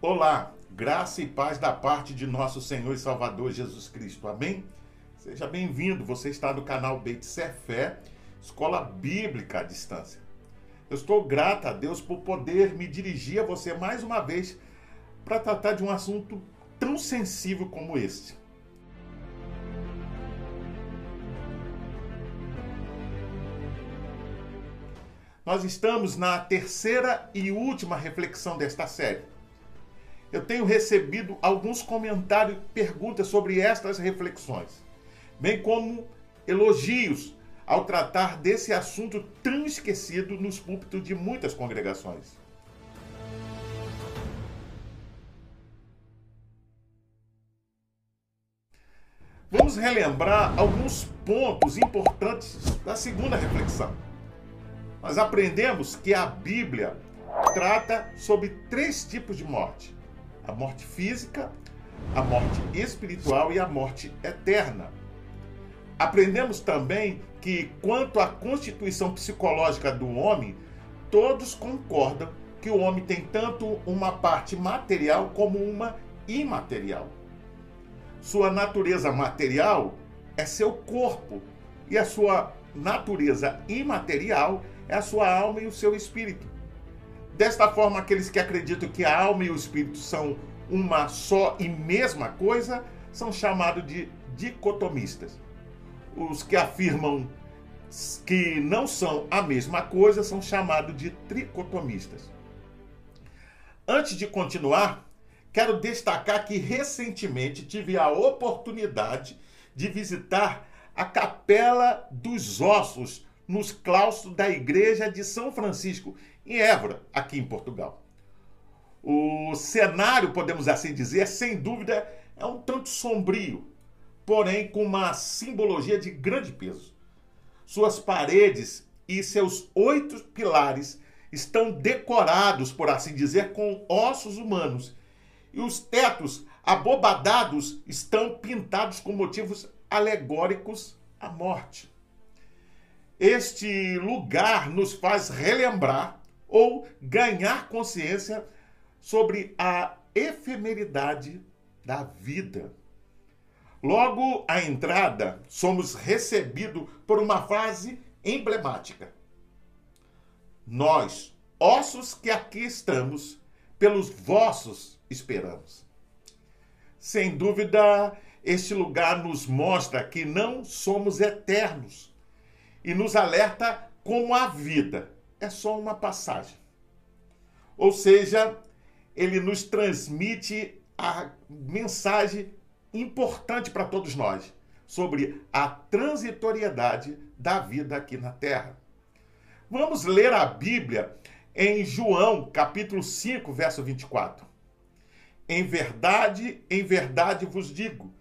Olá, graça e paz da parte de nosso Senhor e Salvador Jesus Cristo. Amém? Seja bem-vindo. Você está no canal Beit Fé, Escola Bíblica à Distância. Eu estou grata a Deus por poder me dirigir a você mais uma vez para tratar de um assunto tão sensível como este. Nós estamos na terceira e última reflexão desta série eu tenho recebido alguns comentários e perguntas sobre estas reflexões, bem como elogios ao tratar desse assunto tão esquecido nos púlpitos de muitas congregações. Vamos relembrar alguns pontos importantes da segunda reflexão. Nós aprendemos que a Bíblia trata sobre três tipos de morte: a morte física, a morte espiritual e a morte eterna. Aprendemos também que, quanto à constituição psicológica do homem, todos concordam que o homem tem tanto uma parte material como uma imaterial. Sua natureza material é seu corpo e a sua natureza imaterial é a sua alma e o seu espírito. Desta forma, aqueles que acreditam que a alma e o espírito são uma só e mesma coisa são chamados de dicotomistas. Os que afirmam que não são a mesma coisa são chamados de tricotomistas. Antes de continuar, quero destacar que recentemente tive a oportunidade de visitar a Capela dos Ossos nos claustros da Igreja de São Francisco, em Évora, aqui em Portugal. O cenário, podemos assim dizer, sem dúvida, é um tanto sombrio, porém com uma simbologia de grande peso. Suas paredes e seus oito pilares estão decorados, por assim dizer, com ossos humanos, e os tetos abobadados estão pintados com motivos alegóricos à morte. Este lugar nos faz relembrar ou ganhar consciência sobre a efemeridade da vida. Logo à entrada, somos recebidos por uma frase emblemática. Nós, ossos que aqui estamos, pelos vossos esperamos. Sem dúvida, este lugar nos mostra que não somos eternos e nos alerta como a vida é só uma passagem. Ou seja, ele nos transmite a mensagem importante para todos nós sobre a transitoriedade da vida aqui na Terra. Vamos ler a Bíblia em João, capítulo 5, verso 24. Em verdade, em verdade vos digo: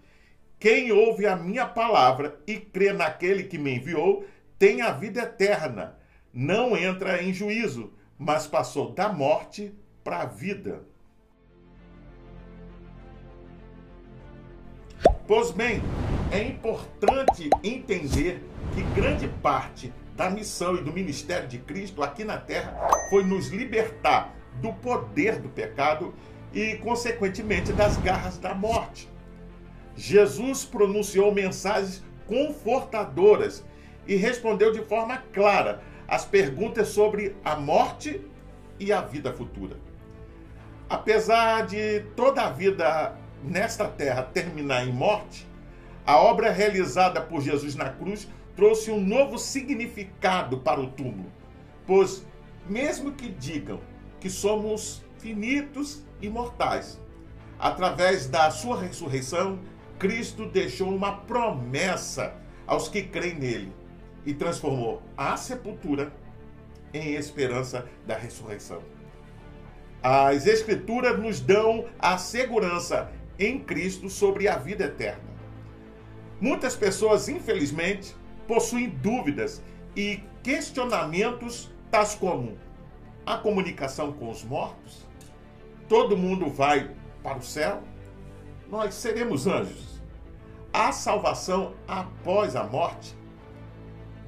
quem ouve a minha palavra e crê naquele que me enviou, tem a vida eterna, não entra em juízo, mas passou da morte para a vida. Pois bem, é importante entender que grande parte da missão e do ministério de Cristo aqui na terra foi nos libertar do poder do pecado e, consequentemente, das garras da morte. Jesus pronunciou mensagens confortadoras e respondeu de forma clara as perguntas sobre a morte e a vida futura. Apesar de toda a vida nesta terra terminar em morte, a obra realizada por Jesus na cruz trouxe um novo significado para o túmulo, pois, mesmo que digam que somos finitos e mortais, através da sua ressurreição, Cristo deixou uma promessa aos que creem nele e transformou a sepultura em esperança da ressurreição. As Escrituras nos dão a segurança em Cristo sobre a vida eterna. Muitas pessoas, infelizmente, possuem dúvidas e questionamentos tais como a comunicação com os mortos, todo mundo vai para o céu, nós seremos anjos, a salvação após a morte,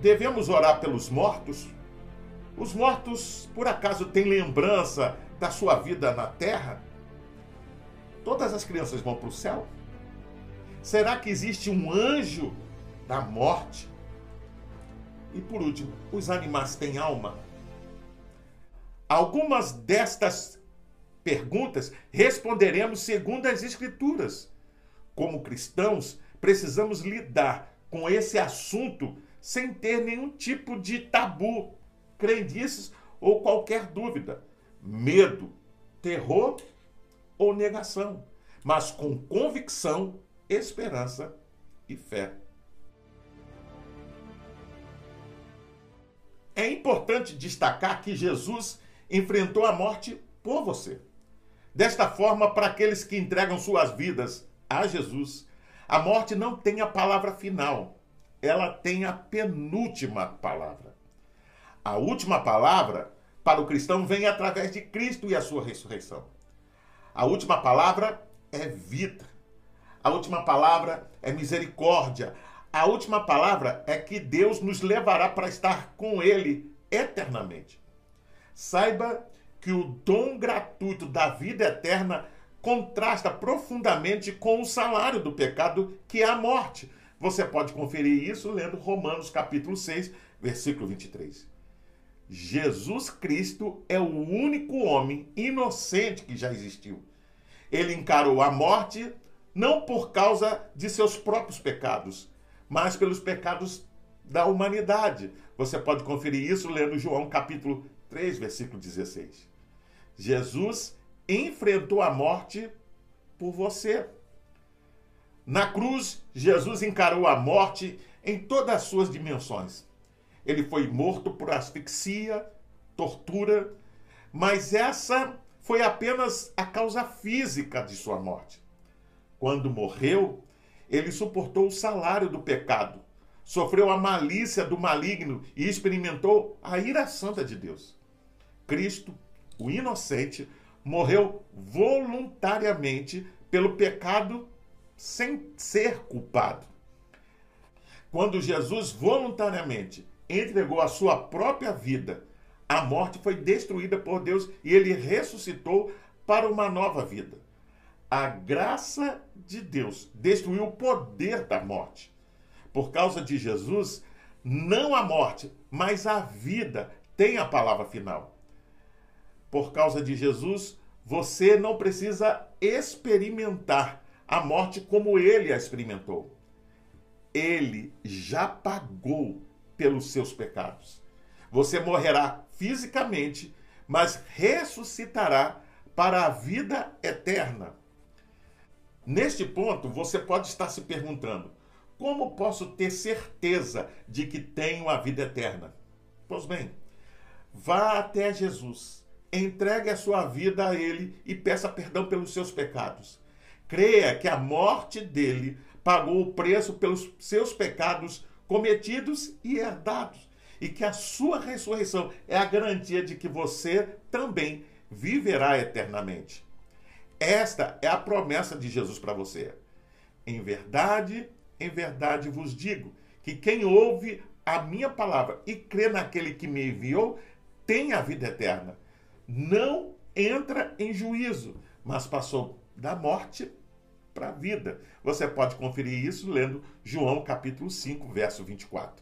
Devemos orar pelos mortos? Os mortos, por acaso, têm lembrança da sua vida na terra? todas as crianças vão para o céu? Será que existe um anjo da morte? E por último, os animais têm alma? Algumas destas perguntas responderemos segundo as Escrituras. Como cristãos, precisamos lidar com esse assunto sem ter nenhum tipo de tabu, crendices ou qualquer dúvida, medo, terror ou negação, mas com convicção, esperança e fé. É importante destacar que Jesus enfrentou a morte por você. Desta forma, para aqueles que entregam suas vidas a Jesus, a morte não tem a palavra final, ela tem a penúltima palavra. A última palavra para o cristão vem através de Cristo e a sua ressurreição. A última palavra é vida. A última palavra é misericórdia. A última palavra é que Deus nos levará para estar com Ele eternamente. Saiba que o dom gratuito da vida eterna contrasta profundamente com o salário do pecado, que é a morte. Você pode conferir isso lendo Romanos capítulo 6, versículo 23. Jesus Cristo é o único homem inocente que já existiu. Ele encarou a morte não por causa de seus próprios pecados, mas pelos pecados da humanidade. Você pode conferir isso lendo João capítulo 3, versículo 16. Jesus enfrentou a morte por você. Na cruz, Jesus encarou a morte em todas as suas dimensões. Ele foi morto por asfixia, tortura, mas essa foi apenas a causa física de sua morte. Quando morreu, ele suportou o salário do pecado, sofreu a malícia do maligno e experimentou a ira santa de Deus. Cristo, o inocente, morreu voluntariamente pelo pecado sem ser culpado. Quando Jesus voluntariamente entregou a sua própria vida, a morte foi destruída por Deus e ele ressuscitou para uma nova vida. A graça de Deus destruiu o poder da morte. Por causa de Jesus, não a morte, mas a vida tem a palavra final. Por causa de Jesus, você não precisa experimentar a morte como ele a experimentou. Ele já pagou pelos seus pecados. Você morrerá fisicamente, mas ressuscitará para a vida eterna. Neste ponto, você pode estar se perguntando: como posso ter certeza de que tenho a vida eterna? Pois bem, vá até Jesus, entregue a sua vida a Ele e peça perdão pelos seus pecados. Creia que a morte dele pagou o preço pelos seus pecados cometidos e herdados, e que a sua ressurreição é a garantia de que você também viverá eternamente. Esta é a promessa de Jesus para você. Em verdade, em verdade vos digo que quem ouve a minha palavra e crê naquele que me enviou tem a vida eterna. Não entra em juízo, mas passou da morte para a vida. Você pode conferir isso lendo João capítulo 5, verso 24.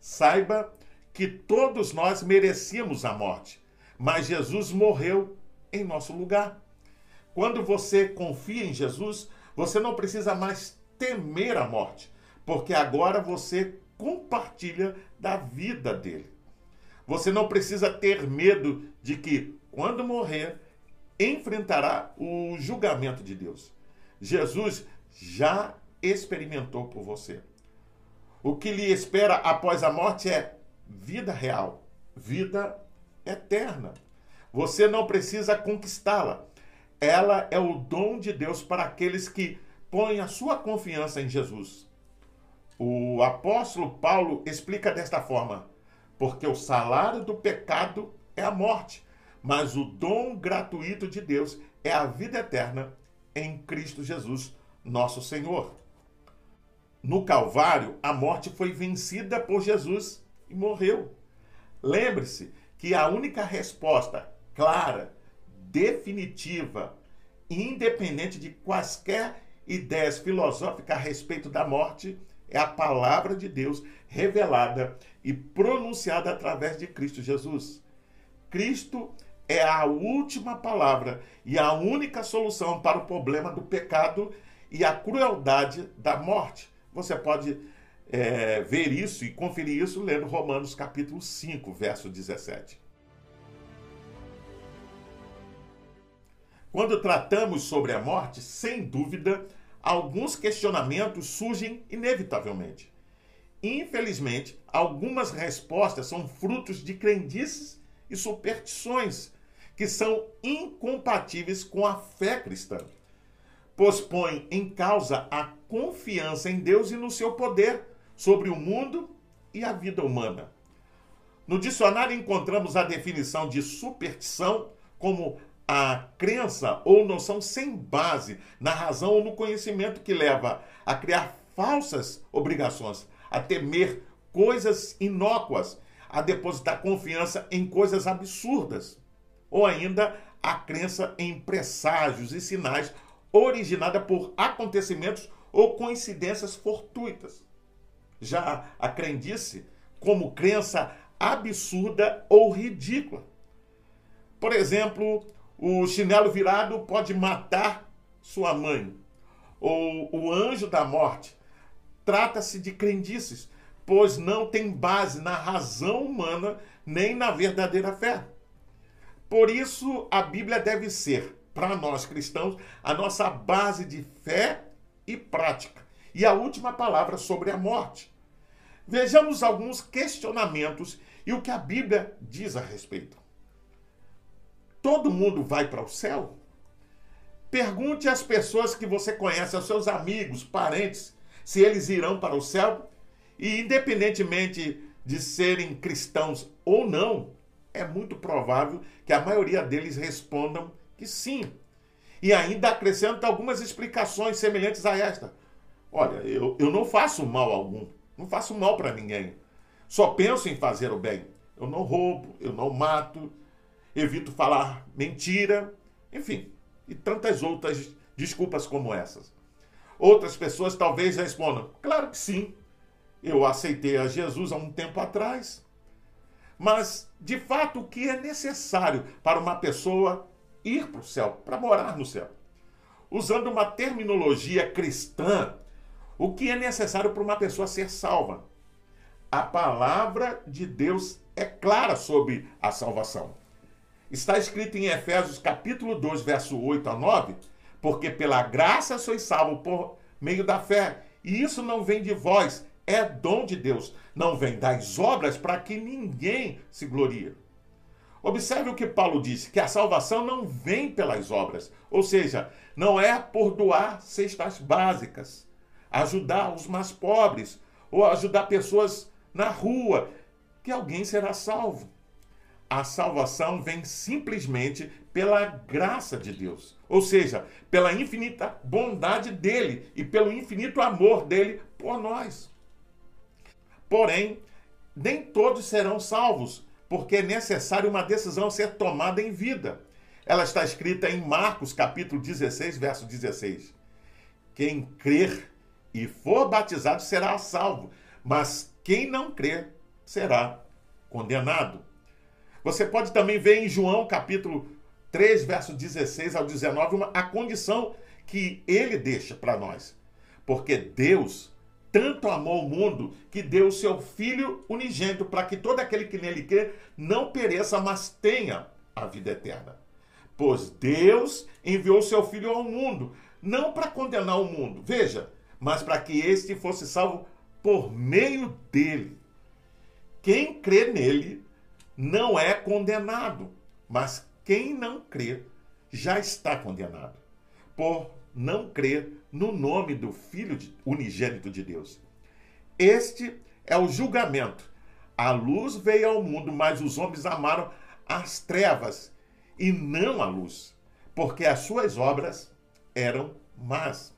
Saiba que todos nós merecíamos a morte, mas Jesus morreu em nosso lugar. Quando você confia em Jesus, você não precisa mais temer a morte, porque agora você compartilha da vida dele. Você não precisa ter medo de que, quando morrer, enfrentará o julgamento de Deus. Jesus já experimentou por você. O que lhe espera após a morte é vida real, vida eterna. Você não precisa conquistá-la. Ela é o dom de Deus para aqueles que põem a sua confiança em Jesus. O apóstolo Paulo explica desta forma: porque o salário do pecado é a morte, mas o dom gratuito de Deus é a vida eterna em Cristo Jesus, nosso Senhor. No Calvário, a morte foi vencida por Jesus e morreu. Lembre-se que a única resposta clara, definitiva, independente de quaisquer ideias filosóficas a respeito da morte, é a palavra de Deus revelada e pronunciada através de Cristo Jesus. Cristo é a última palavra e a única solução para o problema do pecado e a crueldade da morte. Você pode é, ver isso e conferir isso lendo Romanos capítulo 5, verso 17. Quando tratamos sobre a morte, sem dúvida, alguns questionamentos surgem inevitavelmente. Infelizmente, algumas respostas são frutos de crendices e superstições que são incompatíveis com a fé cristã, pois põem em causa a confiança em Deus e no seu poder sobre o mundo e a vida humana. No dicionário encontramos a definição de superstição como a crença ou noção sem base na razão ou no conhecimento que leva a criar falsas obrigações, a temer coisas inócuas, a depositar confiança em coisas absurdas, ou ainda a crença em presságios e sinais originada por acontecimentos ou coincidências fortuitas. Já a crendice como crença absurda ou ridícula. Por exemplo, o chinelo virado pode matar sua mãe. Ou o anjo da morte. Trata-se de crendices, pois não tem base na razão humana nem na verdadeira fé. Por isso, a Bíblia deve ser, para nós cristãos, a nossa base de fé e prática. E a última palavra sobre a morte. Vejamos alguns questionamentos e o que a Bíblia diz a respeito. Todo mundo vai para o céu? Pergunte às pessoas que você conhece, aos seus amigos, parentes, se eles irão para o céu. E independentemente de serem cristãos ou não, é muito provável que a maioria deles respondam que sim. E ainda acrescenta algumas explicações semelhantes a esta. Olha, eu, eu não faço mal algum, não faço mal para ninguém. Só penso em fazer o bem. Eu não roubo, eu não mato, evito falar mentira, enfim, e tantas outras desculpas como essas. Outras pessoas talvez respondam: claro que sim, eu aceitei a Jesus há um tempo atrás. Mas, de fato, o que é necessário para uma pessoa ir para o céu, para morar no céu? Usando uma terminologia cristã, o que é necessário para uma pessoa ser salva? A palavra de Deus é clara sobre a salvação. Está escrito em Efésios capítulo 2, verso 8 a 9, porque pela graça sois salvo por meio da fé, e isso não vem de vós, é dom de Deus, não vem das obras para que ninguém se glorie. Observe o que Paulo disse, que a salvação não vem pelas obras, ou seja, não é por doar cestas básicas, ajudar os mais pobres, ou ajudar pessoas na rua, que alguém será salvo a salvação vem simplesmente pela graça de Deus, ou seja, pela infinita bondade dele e pelo infinito amor dele por nós. Porém, nem todos serão salvos, porque é necessário uma decisão ser tomada em vida. Ela está escrita em Marcos, capítulo 16, verso 16. Quem crer e for batizado será salvo, mas quem não crer será condenado. Você pode também ver em João capítulo 3, verso 16 ao 19, uma, a condição que ele deixa para nós. Porque Deus tanto amou o mundo que deu o seu Filho unigênito para que todo aquele que nele crê não pereça, mas tenha a vida eterna. Pois Deus enviou o seu Filho ao mundo, não para condenar o mundo, veja, mas para que este fosse salvo por meio dele. Quem crê nele não é condenado, mas quem não crê já está condenado, por não crer no nome do Filho unigênito de Deus. Este é o julgamento. A luz veio ao mundo, mas os homens amaram as trevas e não a luz, porque as suas obras eram más.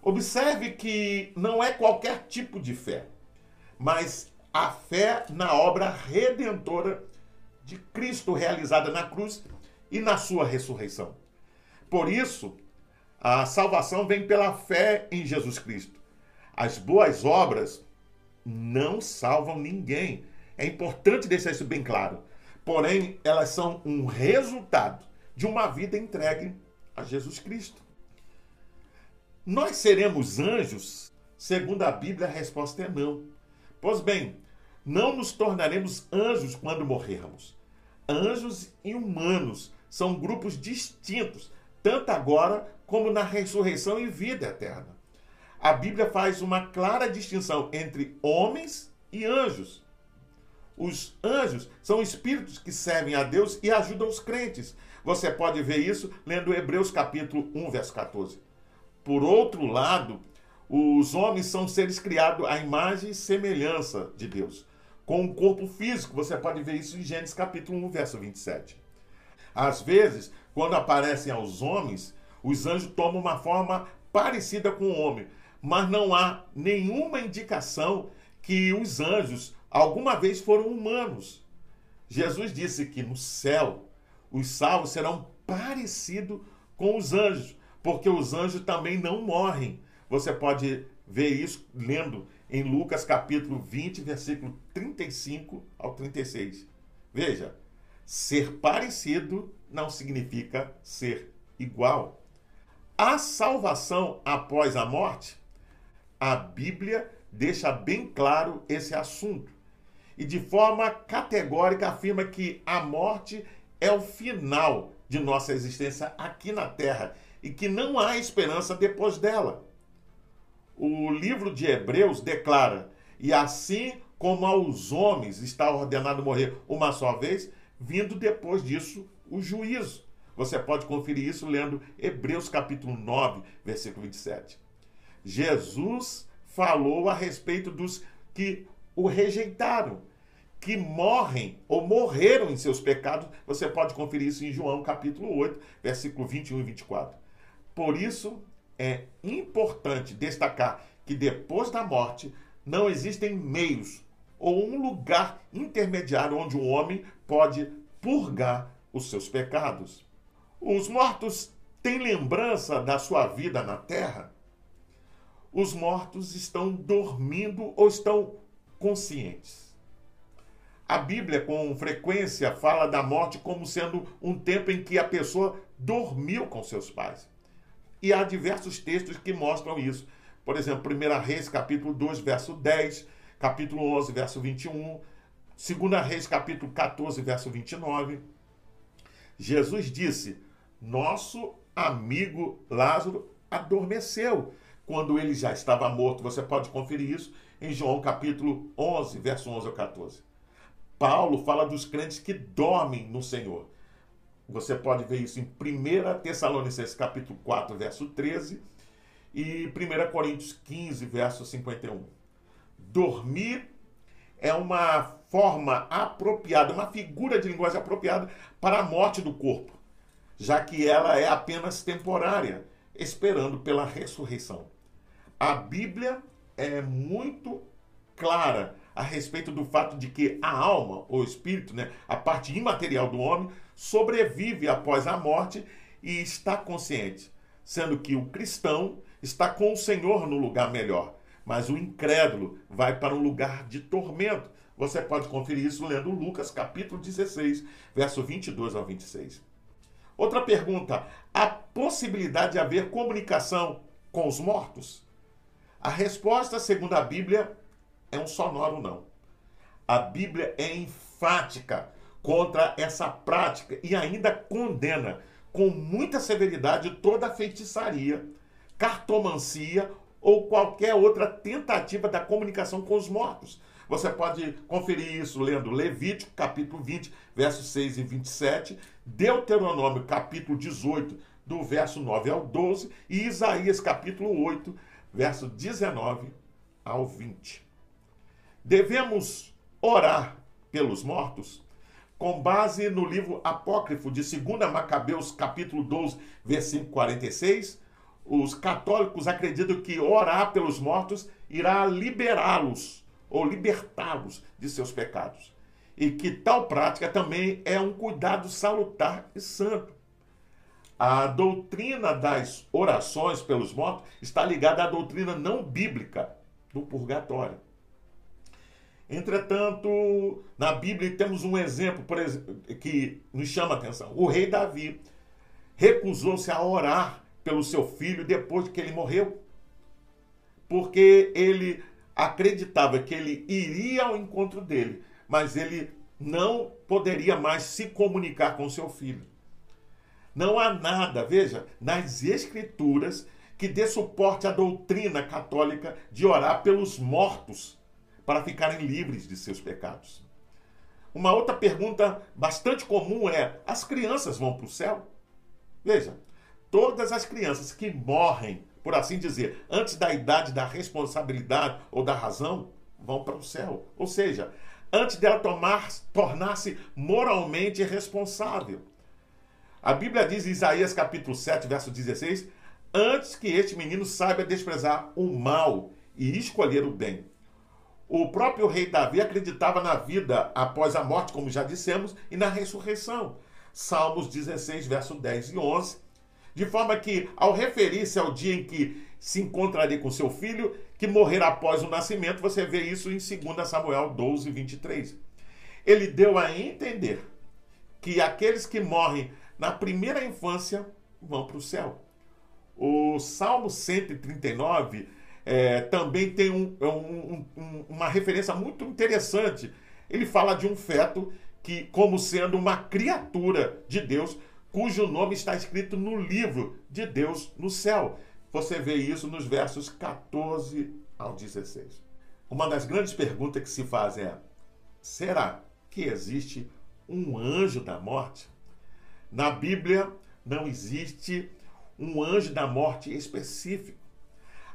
Observe que não é qualquer tipo de fé, mas a fé na obra redentora de Cristo realizada na cruz e na sua ressurreição. Por isso, a salvação vem pela fé em Jesus Cristo. As boas obras não salvam ninguém. É importante deixar isso bem claro. Porém, elas são um resultado de uma vida entregue a Jesus Cristo. Nós seremos anjos? Segundo a Bíblia, a resposta é não. Pois bem, não nos tornaremos anjos quando morrermos. Anjos e humanos são grupos distintos, tanto agora como na ressurreição e vida eterna. A Bíblia faz uma clara distinção entre homens e anjos. Os anjos são espíritos que servem a Deus e ajudam os crentes. Você pode ver isso lendo Hebreus capítulo 1, verso 14. Por outro lado, os homens são seres criados à imagem e semelhança de Deus, com um corpo físico. Você pode ver isso em Gênesis capítulo 1, verso 27. Às vezes, quando aparecem aos homens, os anjos tomam uma forma parecida com o homem, mas não há nenhuma indicação que os anjos alguma vez foram humanos. Jesus disse que no céu os salvos serão parecidos com os anjos, porque os anjos também não morrem. Você pode ver isso lendo em Lucas capítulo 20, versículo 35 ao 36. Veja, ser parecido não significa ser igual. A salvação após a morte, a Bíblia deixa bem claro esse assunto e de forma categórica afirma que a morte é o final de nossa existência aqui na Terra e que não há esperança depois dela. O livro de Hebreus declara: e assim como aos homens está ordenado morrer uma só vez, vindo depois disso o juízo. Você pode conferir isso lendo Hebreus capítulo 9, versículo 27. Jesus falou a respeito dos que o rejeitaram, que morrem ou morreram em seus pecados. Você pode conferir isso em João capítulo 8, versículo 21 e 24. Por isso é importante destacar que depois da morte não existem meios ou um lugar intermediário onde o homem pode purgar os seus pecados. Os mortos têm lembrança da sua vida na terra? Os mortos estão dormindo ou estão conscientes? A Bíblia, com frequência, fala da morte como sendo um tempo em que a pessoa dormiu com seus pais. E há diversos textos que mostram isso. Por exemplo, 1 Reis, capítulo 2, verso 10, capítulo 11, verso 21, 2 Reis, capítulo 14, verso 29. Jesus disse: Nosso amigo Lázaro adormeceu quando ele já estava morto. Você pode conferir isso em João capítulo 11, verso 11 ao 14. Paulo fala dos crentes que dormem no Senhor. Você pode ver isso em 1 Tessalonicenses capítulo 4, verso 13 e 1 Coríntios 15, verso 51. Dormir é uma forma apropriada, uma figura de linguagem apropriada para a morte do corpo, já que ela é apenas temporária, esperando pela ressurreição. A Bíblia é muito clara a respeito do fato de que a alma, ou espírito, né, a parte imaterial do homem, sobrevive após a morte e está consciente, sendo que o cristão está com o Senhor no lugar melhor, mas o incrédulo vai para um lugar de tormento. Você pode conferir isso lendo Lucas capítulo 16, verso 22 ao 26. Outra pergunta: há possibilidade de haver comunicação com os mortos? A resposta, segundo a Bíblia, é um sonoro não. A Bíblia é enfática contra essa prática e ainda condena com muita severidade toda a feitiçaria, cartomancia ou qualquer outra tentativa da comunicação com os mortos. Você pode conferir isso lendo Levítico, capítulo 20, versos 6 e 27, Deuteronômio, capítulo 18, do verso 9 ao 12, e Isaías, capítulo 8, verso 19 ao 20. Devemos orar pelos mortos? Com base no livro apócrifo de 2 Macabeus, capítulo 12, versículo 46, os católicos acreditam que orar pelos mortos irá liberá-los ou libertá-los de seus pecados. E que tal prática também é um cuidado salutar e santo. a doutrina das orações pelos mortos está ligada à doutrina não bíblica do purgatório. Entretanto, na Bíblia temos um exemplo exemplo, que nos chama a atenção. O rei Davi recusou-se a orar pelo seu filho depois que ele morreu, porque ele acreditava que ele iria ao encontro dele, mas ele não poderia mais se comunicar com seu filho. Não há nada, veja, nas escrituras que dê suporte à doutrina católica de orar pelos mortos para ficarem livres de seus pecados. Uma outra pergunta bastante comum é: as crianças vão para o céu? Veja, todas as crianças que morrem, por assim dizer, antes da idade da responsabilidade ou da razão, vão para o céu. Ou seja, antes dela tomar, tornar-se moralmente responsável. A Bíblia diz em Isaías capítulo 7, verso 16: Antes que este menino saiba desprezar o mal e escolher o bem. O próprio rei Davi acreditava na vida após a morte, como já dissemos, e na ressurreição. Salmos 16, verso 10 e 11. De forma que, ao referir-se ao dia em que se encontraria com seu filho, que morrerá após o nascimento, você vê isso em 2 Samuel 12, 23. Ele deu a entender que aqueles que morrem na primeira infância vão para o céu. O Salmo 139 é, também tem um, é um, um, uma referência muito interessante. Ele fala de um feto que, como sendo uma criatura de Deus, cujo nome está escrito no livro de Deus no céu. Você vê isso nos versos 14 ao 16. Uma das grandes perguntas que se faz é: será que existe um anjo da morte? Na Bíblia não existe um anjo da morte específico.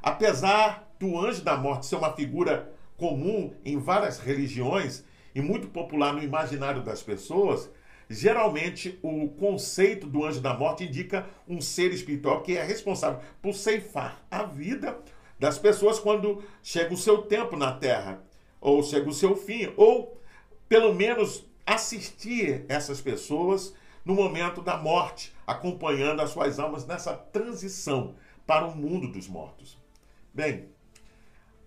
Apesar do anjo da morte ser uma figura comum em várias religiões e muito popular no imaginário das pessoas, geralmente o conceito do anjo da morte indica um ser espiritual que é responsável por ceifar a vida das pessoas quando chega o seu tempo na terra, ou chega o seu fim, ou pelo menos assistir essas pessoas no momento da morte, acompanhando as suas almas nessa transição para o mundo dos mortos. Bem,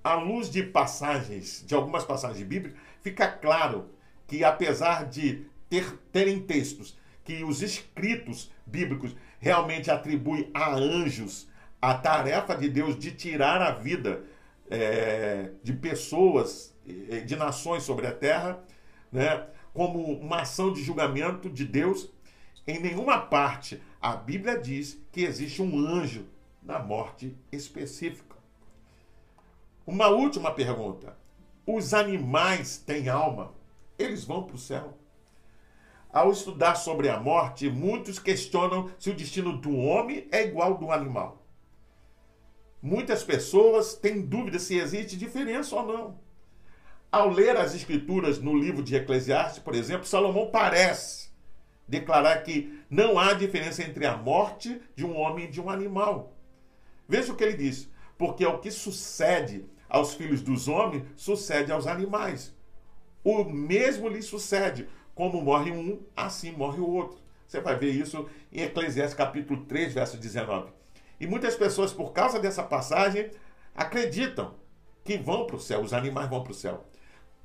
à luz de passagens, de algumas passagens bíblicas, fica claro que apesar de ter, terem textos que os escritos bíblicos realmente atribuem a anjos a tarefa de Deus de tirar a vida é, de pessoas, de nações sobre a terra, né, como uma ação de julgamento de Deus, em nenhuma parte a Bíblia diz que existe um anjo na morte específica. Uma última pergunta. Os animais têm alma? Eles vão para o céu? Ao estudar sobre a morte, muitos questionam se o destino do homem é igual ao do animal. Muitas pessoas têm dúvida se existe diferença ou não. Ao ler as escrituras no livro de Eclesiastes, por exemplo, Salomão parece declarar que não há diferença entre a morte de um homem e de um animal. Veja o que ele diz: porque é o que sucede aos filhos dos homens, sucede aos animais. O mesmo lhe sucede. Como morre um, assim morre o outro. Você vai ver isso em Eclesiastes capítulo 3, verso 19. E muitas pessoas, por causa dessa passagem, acreditam que vão para o céu, os animais vão para o céu.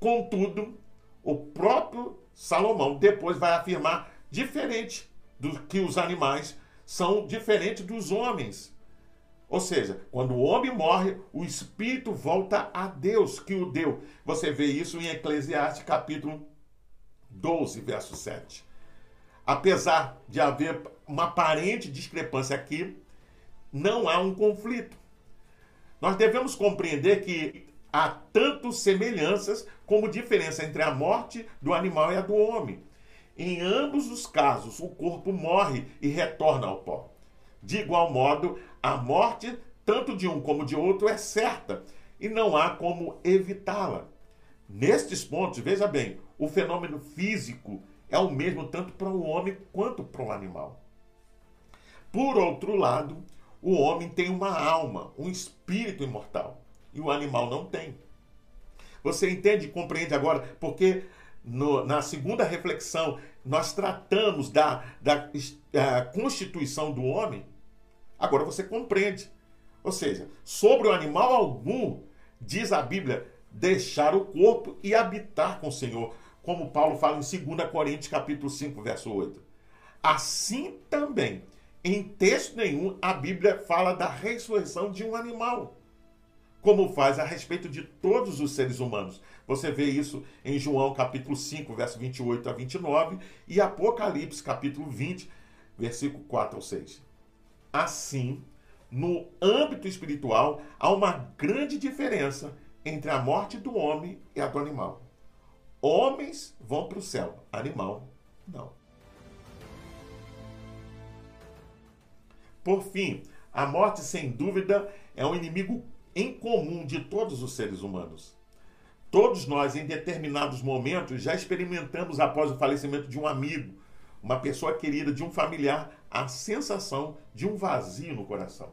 Contudo, o próprio Salomão depois vai afirmar diferente do que os animais são diferentes dos homens. Ou seja, quando o homem morre, o espírito volta a Deus que o deu. Você vê isso em Eclesiastes capítulo 12, verso 7. Apesar de haver uma aparente discrepância aqui, não há um conflito. Nós devemos compreender que há tanto semelhanças como diferença entre a morte do animal e a do homem. Em ambos os casos, o corpo morre e retorna ao pó. De igual modo, a morte, tanto de um como de outro, é certa e não há como evitá-la. Nestes pontos, veja bem, o fenômeno físico é o mesmo tanto para o homem quanto para o animal. Por outro lado, o homem tem uma alma, um espírito imortal, e o animal não tem. Você entende e compreende agora porque no, na segunda reflexão, nós tratamos da, da, da constituição do homem, agora você compreende. Ou seja, sobre o animal algum, diz a Bíblia, deixar o corpo e habitar com o Senhor, como Paulo fala em 2 Coríntios capítulo 5, verso 8. Assim também, em texto nenhum, a Bíblia fala da ressurreição de um animal, como faz a respeito de todos os seres humanos. Você vê isso em João capítulo 5, verso 28 a 29 e Apocalipse capítulo 20, versículo 4 ao 6. Assim, no âmbito espiritual, há uma grande diferença entre a morte do homem e a do animal. Homens vão para o céu, animal não. Por fim, a morte, sem dúvida, é um inimigo em comum de todos os seres humanos. Todos nós, em determinados momentos, já experimentamos, após o falecimento de um amigo, uma pessoa querida, de um familiar, a sensação de um vazio no coração.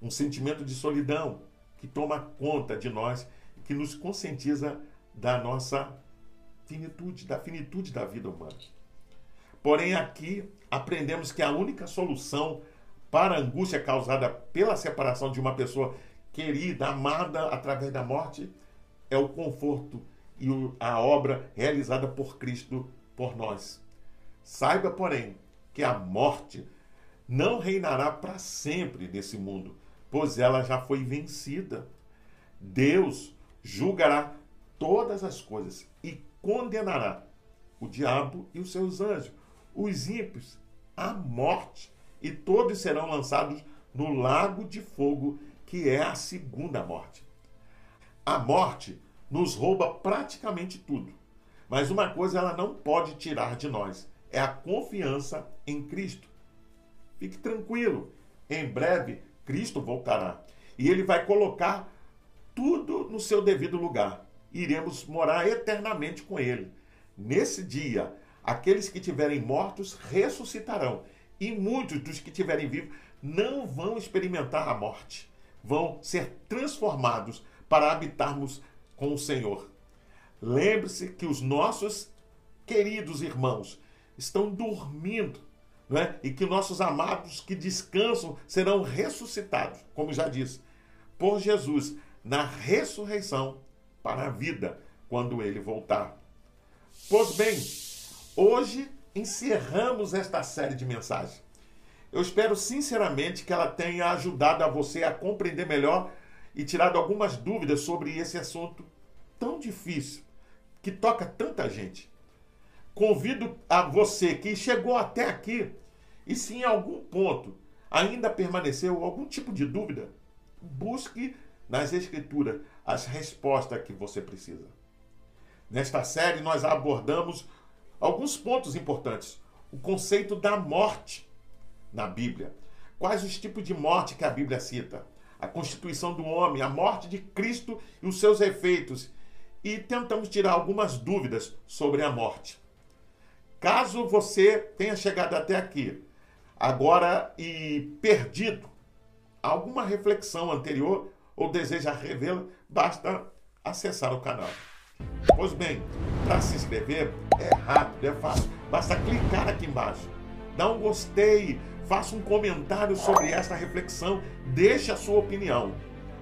Um sentimento de solidão que toma conta de nós que nos conscientiza da nossa finitude, da finitude da vida humana. Porém, aqui aprendemos que a única solução para a angústia causada pela separação de uma pessoa querida, amada através da morte, é o conforto e a obra realizada por Cristo por nós. Saiba, porém, que a morte não reinará para sempre nesse mundo, pois ela já foi vencida. Deus julgará todas as coisas e condenará o diabo e os seus anjos os ímpios à morte, e todos serão lançados no lago de fogo, que é a segunda morte. A morte nos rouba praticamente tudo, mas uma coisa ela não pode tirar de nós: é a confiança em Cristo. Fique tranquilo, em breve Cristo voltará e ele vai colocar tudo no seu devido lugar. Iremos morar eternamente com ele. Nesse dia, Aqueles que tiverem mortos ressuscitarão, e muitos dos que tiverem vivos não vão experimentar a morte, vão ser transformados para habitarmos com o Senhor. Lembre-se que os nossos queridos irmãos estão dormindo, não é? e que nossos amados que descansam serão ressuscitados, como já disse, por Jesus na ressurreição para a vida quando ele voltar. Pois bem, Hoje encerramos esta série de mensagens. Eu espero sinceramente que ela tenha ajudado a você a compreender melhor e tirado algumas dúvidas sobre esse assunto tão difícil, que toca tanta gente. Convido a você que chegou até aqui e se em algum ponto ainda permaneceu algum tipo de dúvida, busque nas Escrituras as respostas que você precisa. Nesta série, nós abordamos alguns pontos importantes. O conceito da morte na Bíblia. Quais os tipos de morte que a Bíblia cita? A constituição do homem, a morte de Cristo e os seus efeitos. E tentamos tirar algumas dúvidas sobre a morte. Caso você tenha chegado até aqui, agora e perdido alguma reflexão anterior ou deseja revê-la, basta acessar o canal. Pois bem, para se inscrever é rápido, é fácil. Basta clicar aqui embaixo, dá um gostei, faça um comentário sobre esta reflexão, deixe a sua opinião.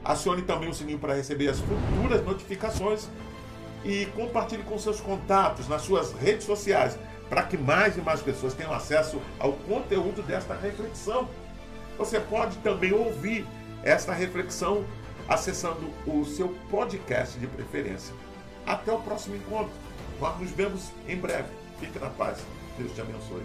Acione também o sininho para receber as futuras notificações e compartilhe com seus contatos nas suas redes sociais para que mais e mais pessoas tenham acesso ao conteúdo desta reflexão. Você pode também ouvir esta reflexão acessando o seu podcast de preferência. Até o próximo encontro. Nós nos vemos em breve. Fique na paz. Deus te abençoe.